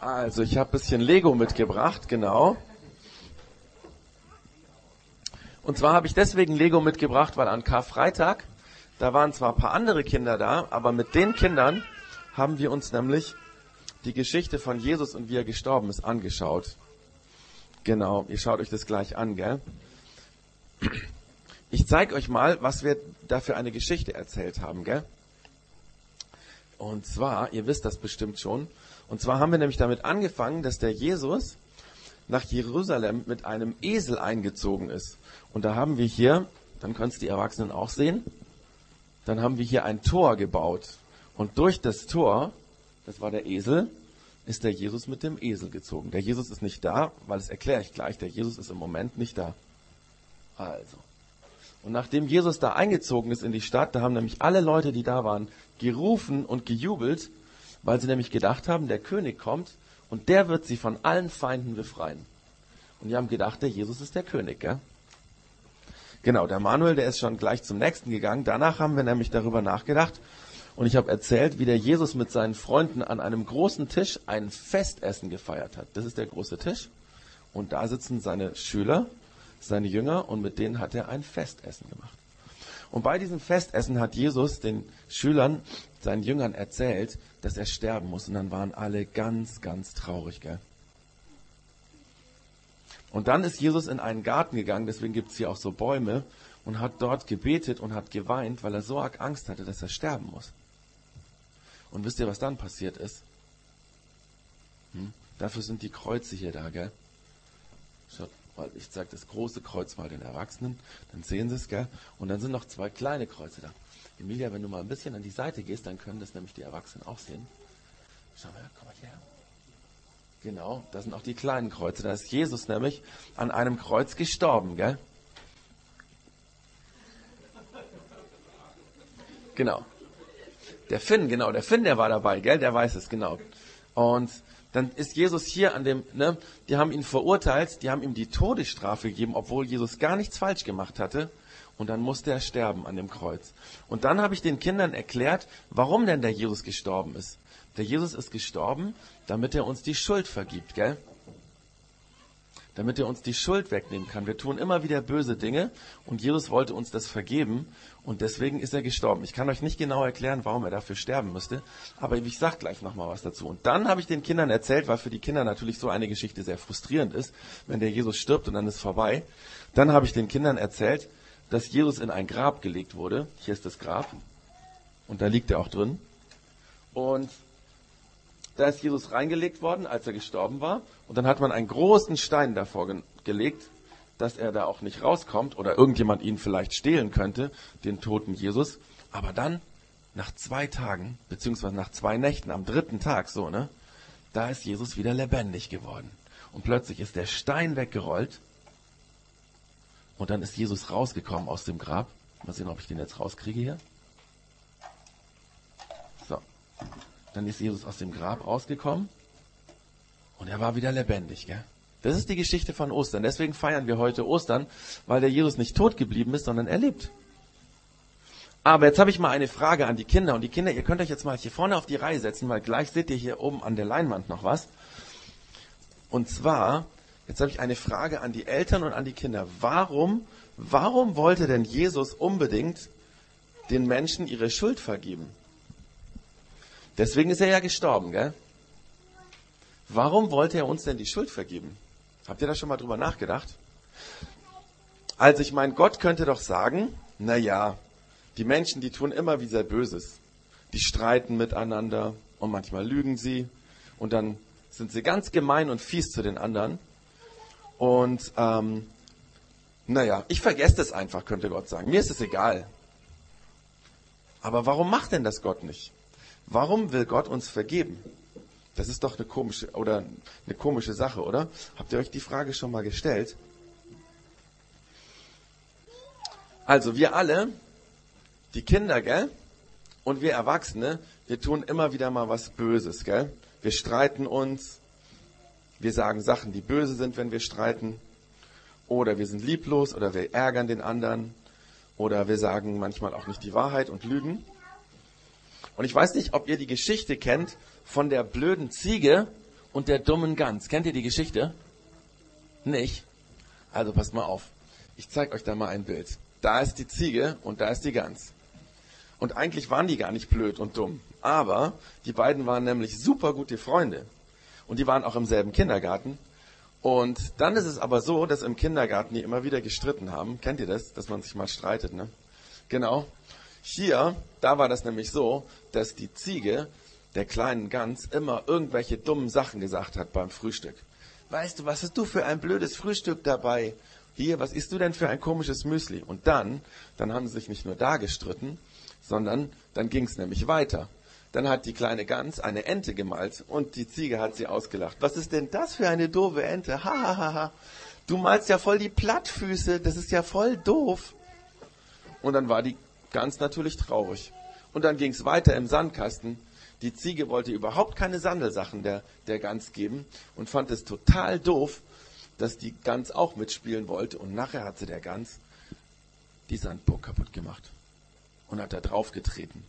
Also, ich habe ein bisschen Lego mitgebracht, genau. Und zwar habe ich deswegen Lego mitgebracht, weil an Karfreitag, da waren zwar ein paar andere Kinder da, aber mit den Kindern haben wir uns nämlich die Geschichte von Jesus und wie er gestorben ist angeschaut. Genau, ihr schaut euch das gleich an, gell? Ich zeige euch mal, was wir da für eine Geschichte erzählt haben, gell? Und zwar, ihr wisst das bestimmt schon, und zwar haben wir nämlich damit angefangen, dass der Jesus nach Jerusalem mit einem Esel eingezogen ist. Und da haben wir hier, dann können es die Erwachsenen auch sehen, dann haben wir hier ein Tor gebaut. Und durch das Tor, das war der Esel, ist der Jesus mit dem Esel gezogen. Der Jesus ist nicht da, weil das erkläre ich gleich. Der Jesus ist im Moment nicht da. Also. Und nachdem Jesus da eingezogen ist in die Stadt, da haben nämlich alle Leute, die da waren, gerufen und gejubelt, weil sie nämlich gedacht haben, der König kommt und der wird sie von allen Feinden befreien. Und die haben gedacht, der Jesus ist der König, gell? Genau, der Manuel, der ist schon gleich zum nächsten gegangen. Danach haben wir nämlich darüber nachgedacht und ich habe erzählt, wie der Jesus mit seinen Freunden an einem großen Tisch ein Festessen gefeiert hat. Das ist der große Tisch und da sitzen seine Schüler, seine Jünger und mit denen hat er ein Festessen gemacht. Und bei diesem Festessen hat Jesus den Schülern, seinen Jüngern erzählt, dass er sterben muss. Und dann waren alle ganz, ganz traurig, gell? Und dann ist Jesus in einen Garten gegangen, deswegen gibt es hier auch so Bäume, und hat dort gebetet und hat geweint, weil er so arg Angst hatte, dass er sterben muss. Und wisst ihr, was dann passiert ist? Hm? Dafür sind die Kreuze hier da, gell? Schaut mal, ich zeige das große Kreuz mal den Erwachsenen, dann sehen sie es, gell? Und dann sind noch zwei kleine Kreuze da. Emilia, wenn du mal ein bisschen an die Seite gehst, dann können das nämlich die Erwachsenen auch sehen. Schau mal, komm mal her. Genau, das sind auch die kleinen Kreuze. Da ist Jesus nämlich an einem Kreuz gestorben, gell? Genau. Der Finn, genau, der Finn, der war dabei, gell? Der weiß es, genau. Und dann ist Jesus hier an dem, ne, die haben ihn verurteilt, die haben ihm die Todesstrafe gegeben, obwohl Jesus gar nichts falsch gemacht hatte. Und dann musste er sterben an dem Kreuz. Und dann habe ich den Kindern erklärt, warum denn der Jesus gestorben ist. Der Jesus ist gestorben, damit er uns die Schuld vergibt, gell? Damit er uns die Schuld wegnehmen kann. Wir tun immer wieder böse Dinge und Jesus wollte uns das vergeben und deswegen ist er gestorben. Ich kann euch nicht genau erklären, warum er dafür sterben müsste, aber ich sag gleich nochmal was dazu. Und dann habe ich den Kindern erzählt, weil für die Kinder natürlich so eine Geschichte sehr frustrierend ist, wenn der Jesus stirbt und dann ist vorbei. Dann habe ich den Kindern erzählt, dass Jesus in ein Grab gelegt wurde. Hier ist das Grab. Und da liegt er auch drin. Und da ist Jesus reingelegt worden, als er gestorben war. Und dann hat man einen großen Stein davor ge gelegt, dass er da auch nicht rauskommt oder irgendjemand ihn vielleicht stehlen könnte, den toten Jesus. Aber dann, nach zwei Tagen, beziehungsweise nach zwei Nächten, am dritten Tag, so, ne, da ist Jesus wieder lebendig geworden. Und plötzlich ist der Stein weggerollt und dann ist Jesus rausgekommen aus dem Grab. Mal sehen, ob ich den jetzt rauskriege hier. So. Dann ist Jesus aus dem Grab rausgekommen. Und er war wieder lebendig, gell? Das ist die Geschichte von Ostern. Deswegen feiern wir heute Ostern, weil der Jesus nicht tot geblieben ist, sondern er lebt. Aber jetzt habe ich mal eine Frage an die Kinder. Und die Kinder, ihr könnt euch jetzt mal hier vorne auf die Reihe setzen, weil gleich seht ihr hier oben an der Leinwand noch was. Und zwar, Jetzt habe ich eine Frage an die Eltern und an die Kinder. Warum, warum wollte denn Jesus unbedingt den Menschen ihre Schuld vergeben? Deswegen ist er ja gestorben, gell? Warum wollte er uns denn die Schuld vergeben? Habt ihr da schon mal drüber nachgedacht? Also ich meine, Gott könnte doch sagen, na ja, die Menschen, die tun immer wieder Böses. Die streiten miteinander und manchmal lügen sie und dann sind sie ganz gemein und fies zu den anderen. Und ähm, naja, ich vergesse das einfach, könnte Gott sagen. Mir ist es egal. Aber warum macht denn das Gott nicht? Warum will Gott uns vergeben? Das ist doch eine komische oder eine komische Sache, oder? Habt ihr euch die Frage schon mal gestellt? Also wir alle, die Kinder, gell? Und wir Erwachsene, wir tun immer wieder mal was Böses, gell? Wir streiten uns, wir sagen Sachen, die böse sind, wenn wir streiten. Oder wir sind lieblos oder wir ärgern den anderen. Oder wir sagen manchmal auch nicht die Wahrheit und lügen. Und ich weiß nicht, ob ihr die Geschichte kennt von der blöden Ziege und der dummen Gans. Kennt ihr die Geschichte? Nicht? Also passt mal auf. Ich zeige euch da mal ein Bild. Da ist die Ziege und da ist die Gans. Und eigentlich waren die gar nicht blöd und dumm. Aber die beiden waren nämlich super gute Freunde. Und die waren auch im selben Kindergarten. Und dann ist es aber so, dass im Kindergarten die immer wieder gestritten haben. Kennt ihr das? Dass man sich mal streitet, ne? Genau. Hier, da war das nämlich so, dass die Ziege der kleinen Gans immer irgendwelche dummen Sachen gesagt hat beim Frühstück. Weißt du, was hast du für ein blödes Frühstück dabei? Hier, was isst du denn für ein komisches Müsli? Und dann, dann haben sie sich nicht nur da gestritten, sondern dann ging es nämlich weiter. Dann hat die kleine Gans eine Ente gemalt und die Ziege hat sie ausgelacht. Was ist denn das für eine doofe Ente? Ha, ha, ha, ha. Du malst ja voll die Plattfüße, das ist ja voll doof. Und dann war die Gans natürlich traurig. Und dann ging es weiter im Sandkasten. Die Ziege wollte überhaupt keine Sandelsachen der, der Gans geben und fand es total doof, dass die Gans auch mitspielen wollte. Und nachher hat sie der Gans die Sandburg kaputt gemacht und hat da drauf getreten.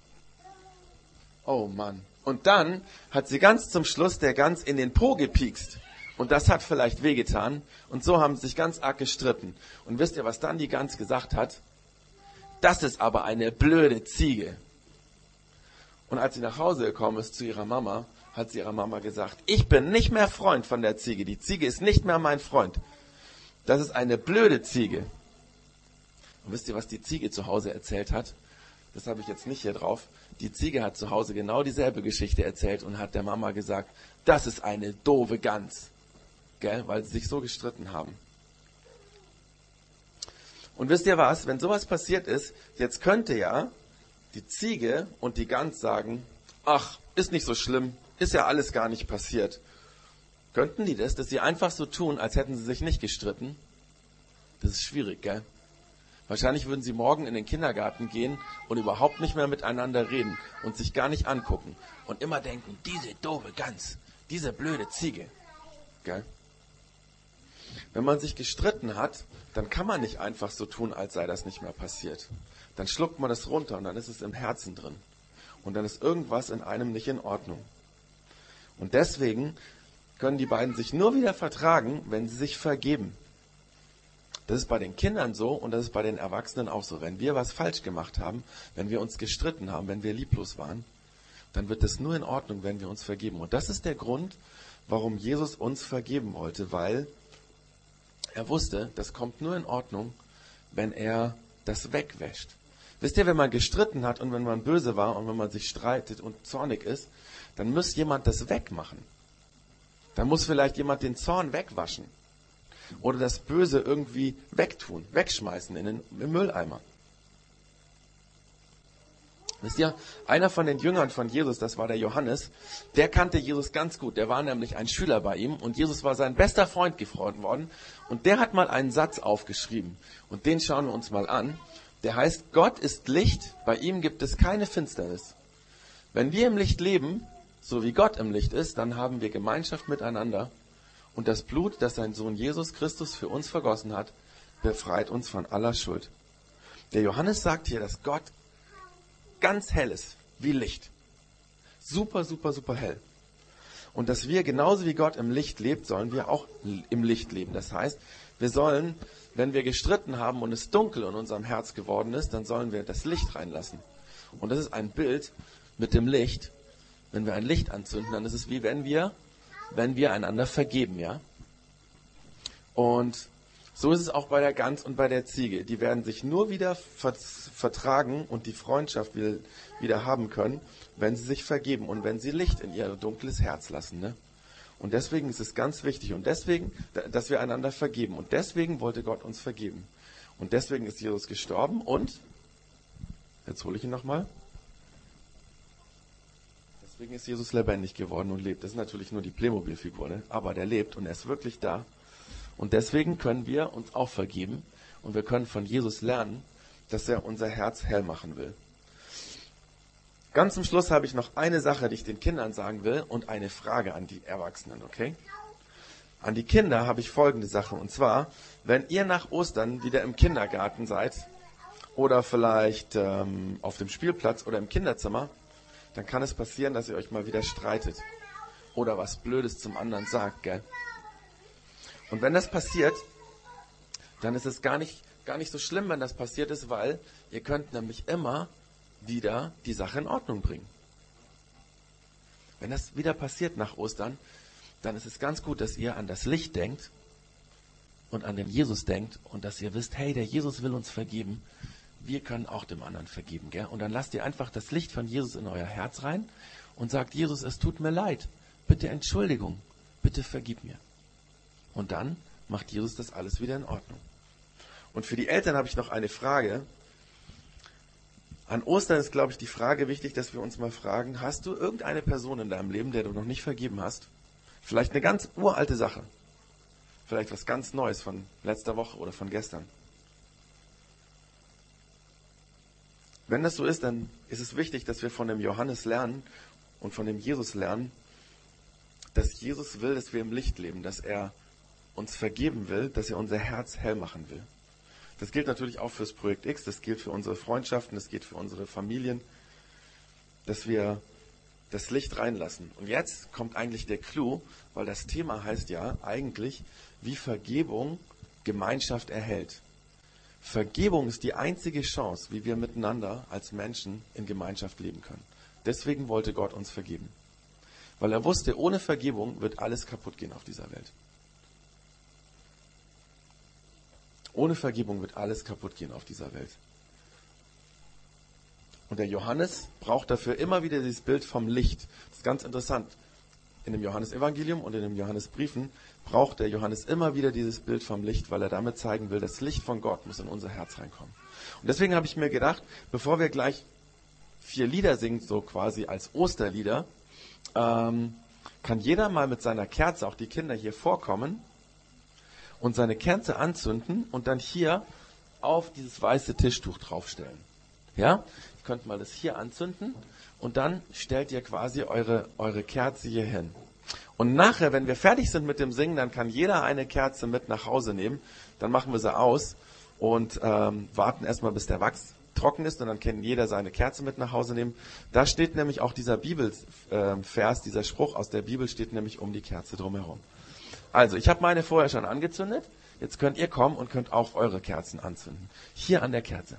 Oh Mann. Und dann hat sie ganz zum Schluss der Gans in den Po gepiekst. Und das hat vielleicht wehgetan. Und so haben sie sich ganz arg gestritten. Und wisst ihr, was dann die Gans gesagt hat? Das ist aber eine blöde Ziege. Und als sie nach Hause gekommen ist zu ihrer Mama, hat sie ihrer Mama gesagt, ich bin nicht mehr Freund von der Ziege. Die Ziege ist nicht mehr mein Freund. Das ist eine blöde Ziege. Und wisst ihr, was die Ziege zu Hause erzählt hat? Das habe ich jetzt nicht hier drauf. Die Ziege hat zu Hause genau dieselbe Geschichte erzählt und hat der Mama gesagt, das ist eine doofe Gans. Gell? Weil sie sich so gestritten haben. Und wisst ihr was? Wenn sowas passiert ist, jetzt könnte ja die Ziege und die Gans sagen, ach, ist nicht so schlimm, ist ja alles gar nicht passiert. Könnten die das, dass sie einfach so tun, als hätten sie sich nicht gestritten? Das ist schwierig, gell? Wahrscheinlich würden sie morgen in den Kindergarten gehen und überhaupt nicht mehr miteinander reden und sich gar nicht angucken und immer denken, diese doofe Gans, diese blöde Ziege. Gell? Wenn man sich gestritten hat, dann kann man nicht einfach so tun, als sei das nicht mehr passiert. Dann schluckt man es runter und dann ist es im Herzen drin. Und dann ist irgendwas in einem nicht in Ordnung. Und deswegen können die beiden sich nur wieder vertragen, wenn sie sich vergeben. Das ist bei den Kindern so und das ist bei den Erwachsenen auch so. Wenn wir was falsch gemacht haben, wenn wir uns gestritten haben, wenn wir lieblos waren, dann wird es nur in Ordnung, wenn wir uns vergeben. Und das ist der Grund, warum Jesus uns vergeben wollte, weil er wusste, das kommt nur in Ordnung, wenn er das wegwäscht. Wisst ihr, wenn man gestritten hat und wenn man böse war und wenn man sich streitet und zornig ist, dann muss jemand das wegmachen. Dann muss vielleicht jemand den Zorn wegwaschen oder das Böse irgendwie wegtun, wegschmeißen in den im Mülleimer. Wisst ihr, einer von den Jüngern von Jesus, das war der Johannes, der kannte Jesus ganz gut. Der war nämlich ein Schüler bei ihm und Jesus war sein bester Freund geworden. Und der hat mal einen Satz aufgeschrieben. Und den schauen wir uns mal an. Der heißt, Gott ist Licht, bei ihm gibt es keine Finsternis. Wenn wir im Licht leben, so wie Gott im Licht ist, dann haben wir Gemeinschaft miteinander. Und das Blut, das sein Sohn Jesus Christus für uns vergossen hat, befreit uns von aller Schuld. Der Johannes sagt hier, dass Gott ganz hell ist, wie Licht. Super, super, super hell. Und dass wir genauso wie Gott im Licht lebt, sollen wir auch im Licht leben. Das heißt, wir sollen, wenn wir gestritten haben und es dunkel in unserem Herz geworden ist, dann sollen wir das Licht reinlassen. Und das ist ein Bild mit dem Licht. Wenn wir ein Licht anzünden, dann ist es wie wenn wir, wenn wir einander vergeben, ja. Und so ist es auch bei der Gans und bei der Ziege. Die werden sich nur wieder vertragen und die Freundschaft wieder haben können, wenn sie sich vergeben und wenn sie Licht in ihr dunkles Herz lassen. Ne? Und deswegen ist es ganz wichtig und deswegen, dass wir einander vergeben. Und deswegen wollte Gott uns vergeben. Und deswegen ist Jesus gestorben und, jetzt hole ich ihn nochmal, deswegen ist Jesus lebendig geworden und lebt. Das ist natürlich nur die Playmobil-Figur, ne? aber der lebt und er ist wirklich da. Und deswegen können wir uns auch vergeben und wir können von Jesus lernen, dass er unser Herz hell machen will. Ganz zum Schluss habe ich noch eine Sache, die ich den Kindern sagen will und eine Frage an die Erwachsenen, okay? An die Kinder habe ich folgende Sache. Und zwar, wenn ihr nach Ostern wieder im Kindergarten seid oder vielleicht ähm, auf dem Spielplatz oder im Kinderzimmer, dann kann es passieren, dass ihr euch mal wieder streitet. oder was Blödes zum anderen sagt, gell? Und wenn das passiert, dann ist es gar nicht, gar nicht so schlimm, wenn das passiert ist, weil ihr könnt nämlich immer wieder die Sache in Ordnung bringen. Wenn das wieder passiert nach Ostern, dann ist es ganz gut, dass ihr an das Licht denkt und an den Jesus denkt und dass ihr wisst, hey, der Jesus will uns vergeben. Wir können auch dem anderen vergeben, gell? Und dann lasst ihr einfach das Licht von Jesus in euer Herz rein und sagt, Jesus, es tut mir leid. Bitte Entschuldigung. Bitte vergib mir. Und dann macht Jesus das alles wieder in Ordnung. Und für die Eltern habe ich noch eine Frage. An Ostern ist, glaube ich, die Frage wichtig, dass wir uns mal fragen, hast du irgendeine Person in deinem Leben, der du noch nicht vergeben hast? Vielleicht eine ganz uralte Sache. Vielleicht was ganz Neues von letzter Woche oder von gestern. Wenn das so ist, dann ist es wichtig, dass wir von dem Johannes lernen und von dem Jesus lernen, dass Jesus will, dass wir im Licht leben, dass er uns vergeben will, dass er unser Herz hell machen will. Das gilt natürlich auch fürs Projekt X, das gilt für unsere Freundschaften, das gilt für unsere Familien, dass wir das Licht reinlassen. Und jetzt kommt eigentlich der Clou, weil das Thema heißt ja eigentlich, wie Vergebung Gemeinschaft erhält. Vergebung ist die einzige Chance, wie wir miteinander als Menschen in Gemeinschaft leben können. Deswegen wollte Gott uns vergeben. Weil er wusste, ohne Vergebung wird alles kaputt gehen auf dieser Welt. Ohne Vergebung wird alles kaputt gehen auf dieser Welt. Und der Johannes braucht dafür immer wieder dieses Bild vom Licht. Das ist ganz interessant. In dem Johannesevangelium und in den Johannesbriefen braucht der Johannes immer wieder dieses Bild vom Licht, weil er damit zeigen will, das Licht von Gott muss in unser Herz reinkommen. Und deswegen habe ich mir gedacht, bevor wir gleich vier Lieder singen, so quasi als Osterlieder, ähm, kann jeder mal mit seiner Kerze, auch die Kinder hier vorkommen und seine Kerze anzünden und dann hier auf dieses weiße Tischtuch draufstellen. Ja? Ihr könnt mal das hier anzünden und dann stellt ihr quasi eure, eure Kerze hier hin. Und nachher, wenn wir fertig sind mit dem Singen, dann kann jeder eine Kerze mit nach Hause nehmen. Dann machen wir sie aus und ähm, warten erstmal, bis der Wachs trocken ist und dann kann jeder seine Kerze mit nach Hause nehmen. Da steht nämlich auch dieser Bibelvers, äh, dieser Spruch aus der Bibel steht nämlich um die Kerze drumherum. Also, ich habe meine vorher schon angezündet. Jetzt könnt ihr kommen und könnt auch eure Kerzen anzünden. Hier an der Kerze.